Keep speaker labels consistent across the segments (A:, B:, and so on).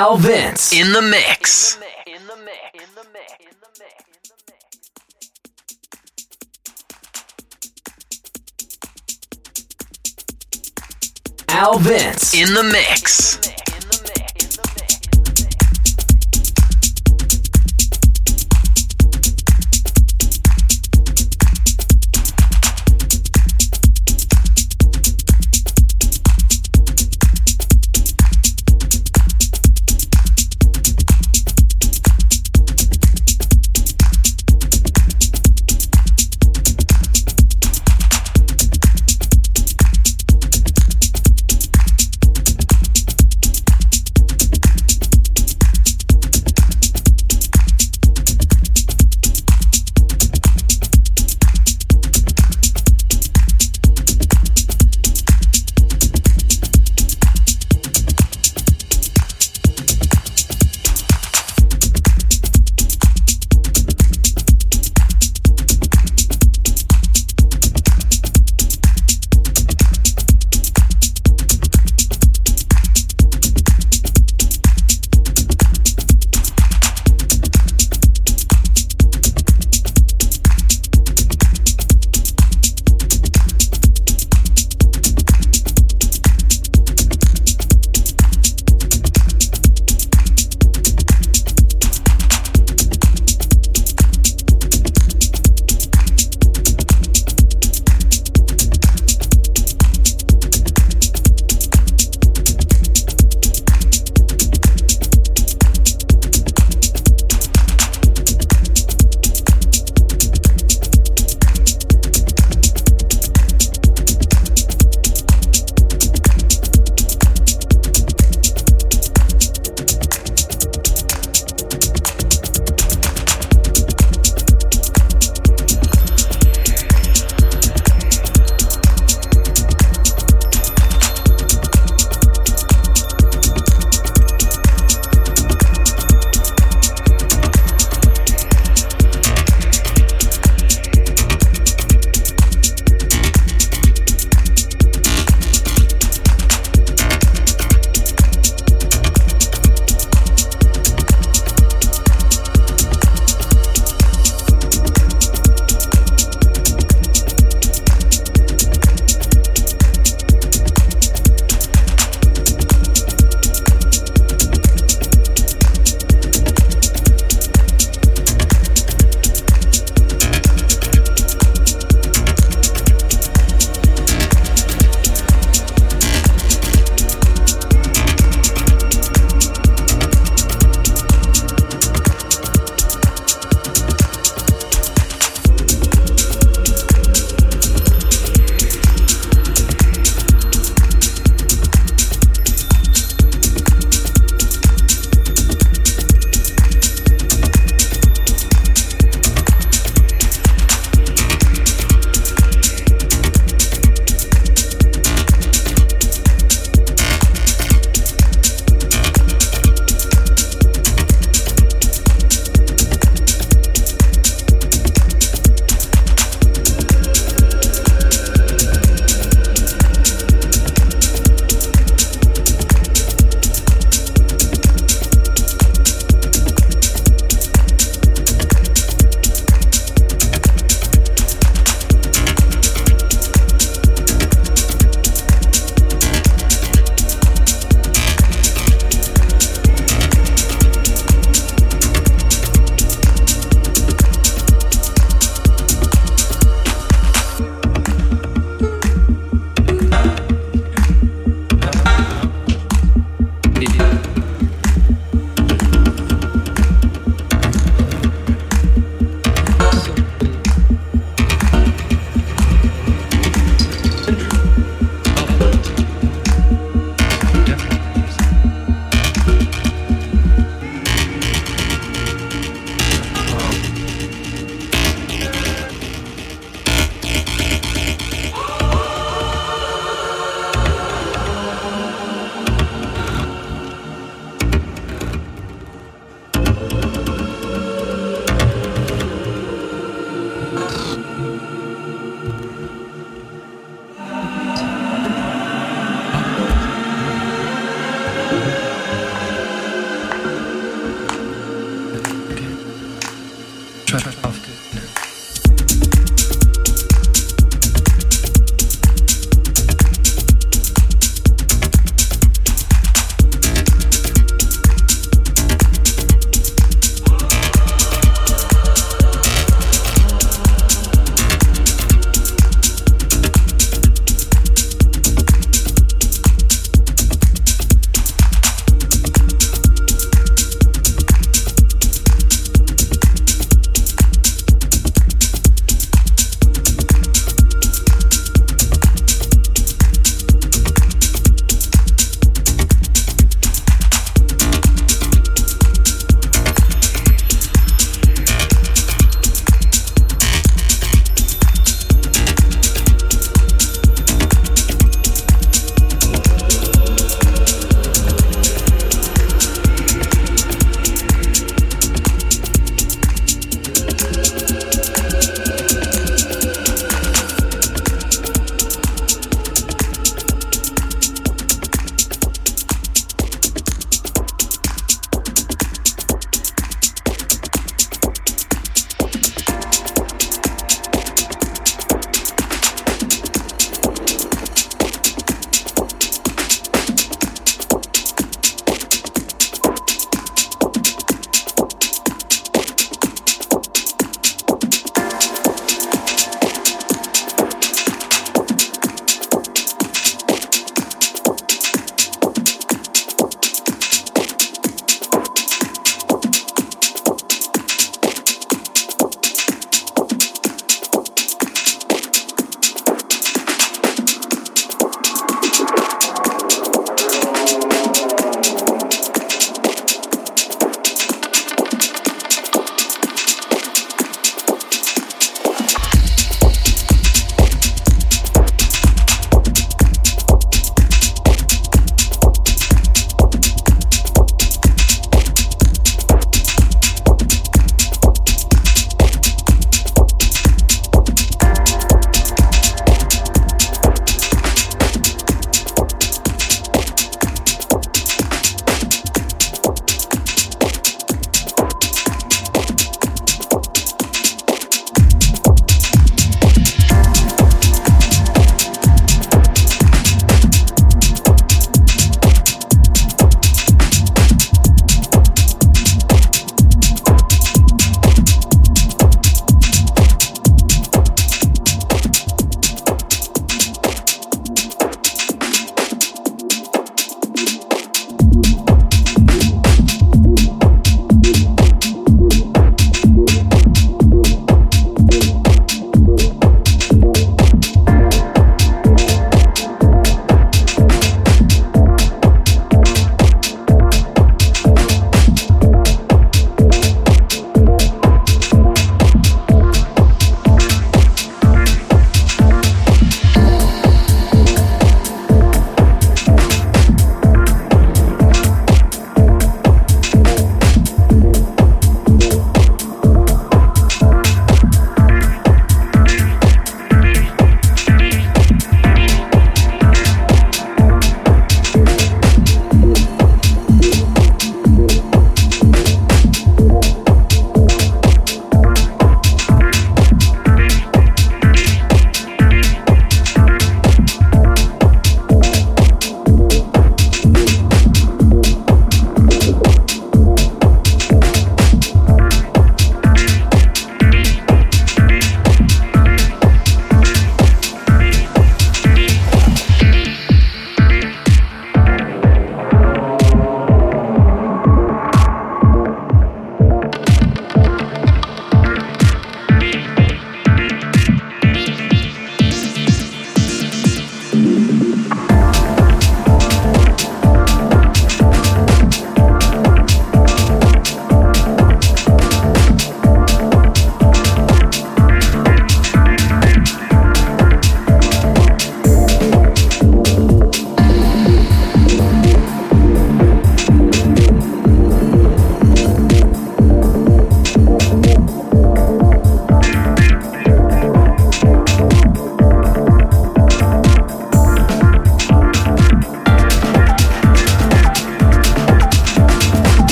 A: Al Vince.
B: In the mix.
A: Al Vince.
B: In the mix.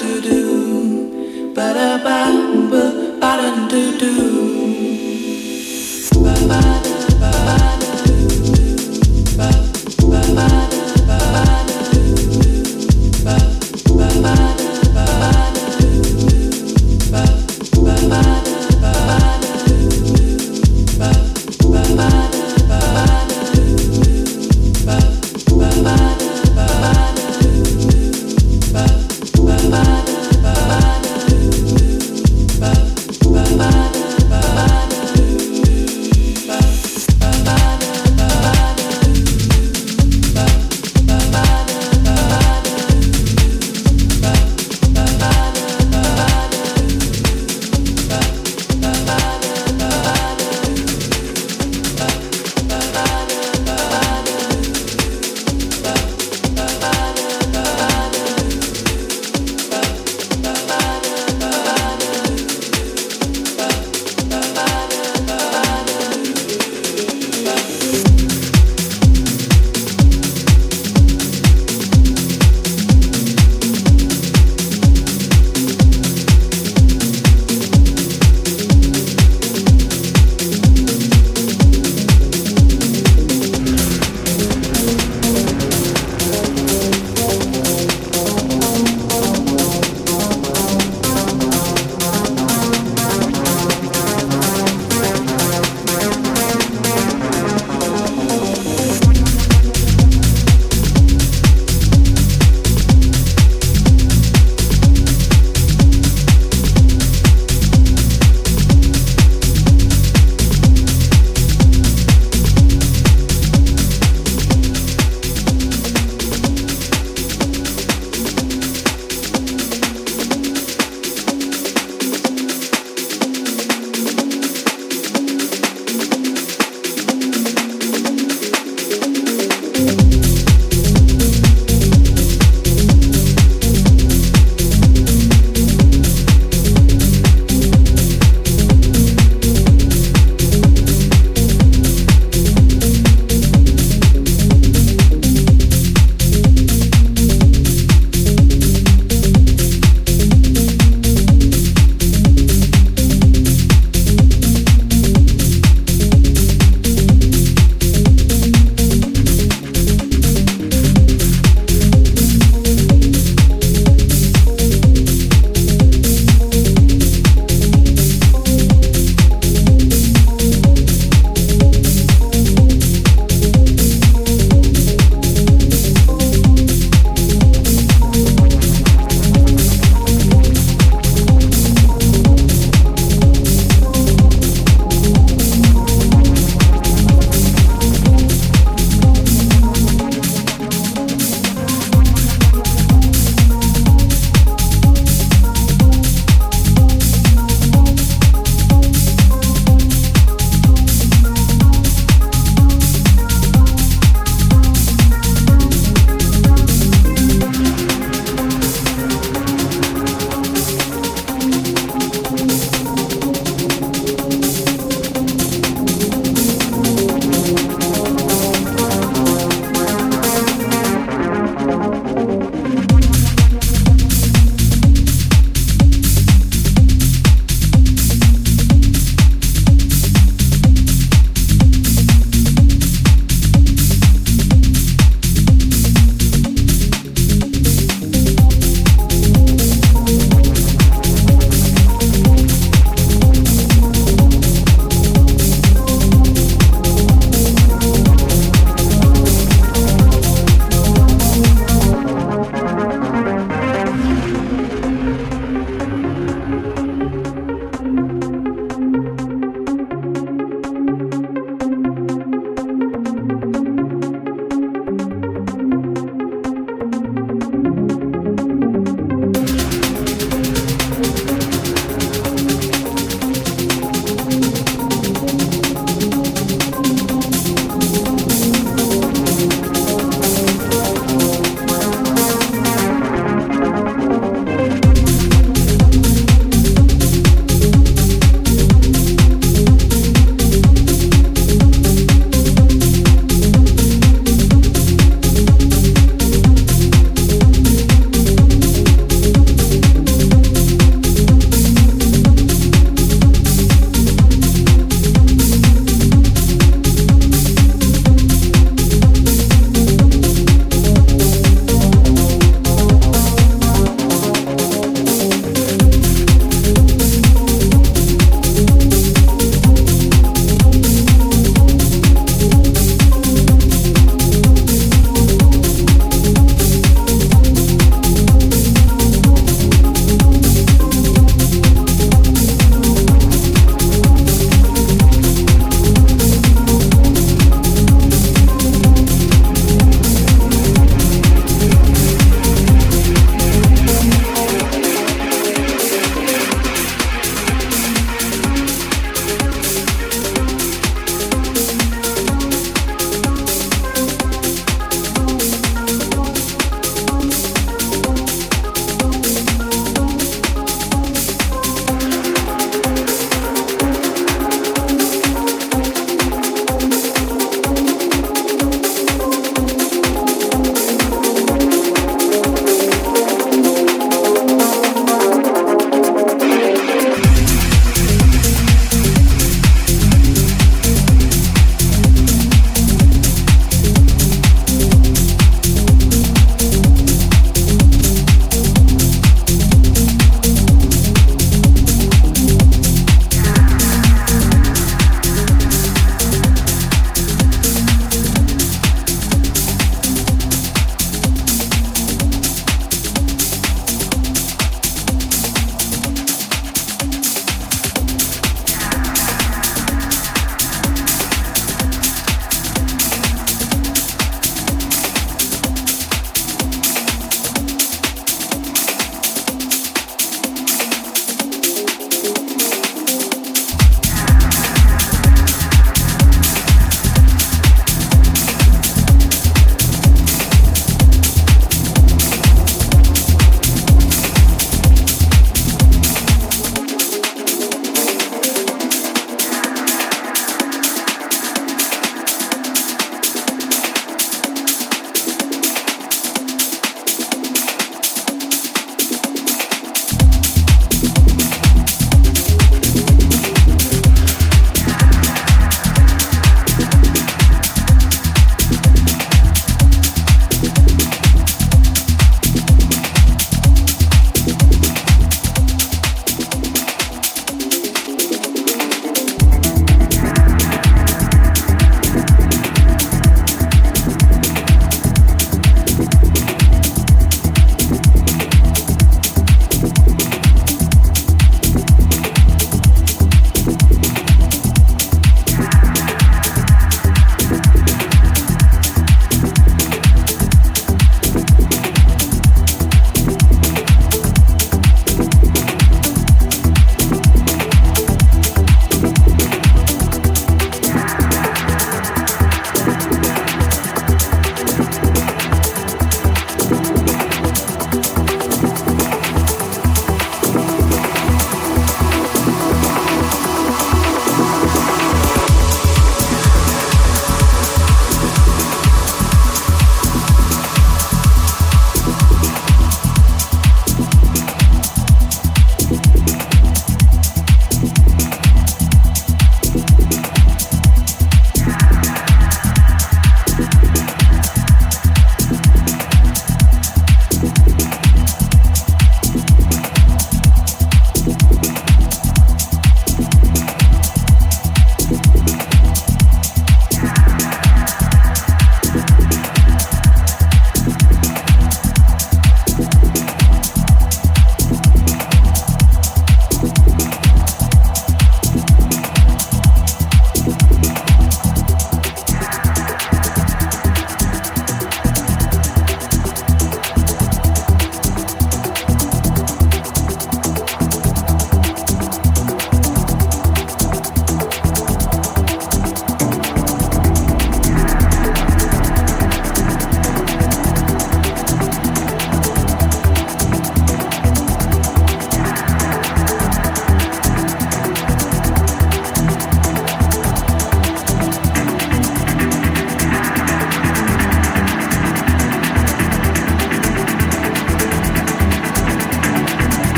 C: do do. Ba da ba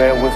C: bear with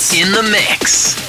B: In the mix.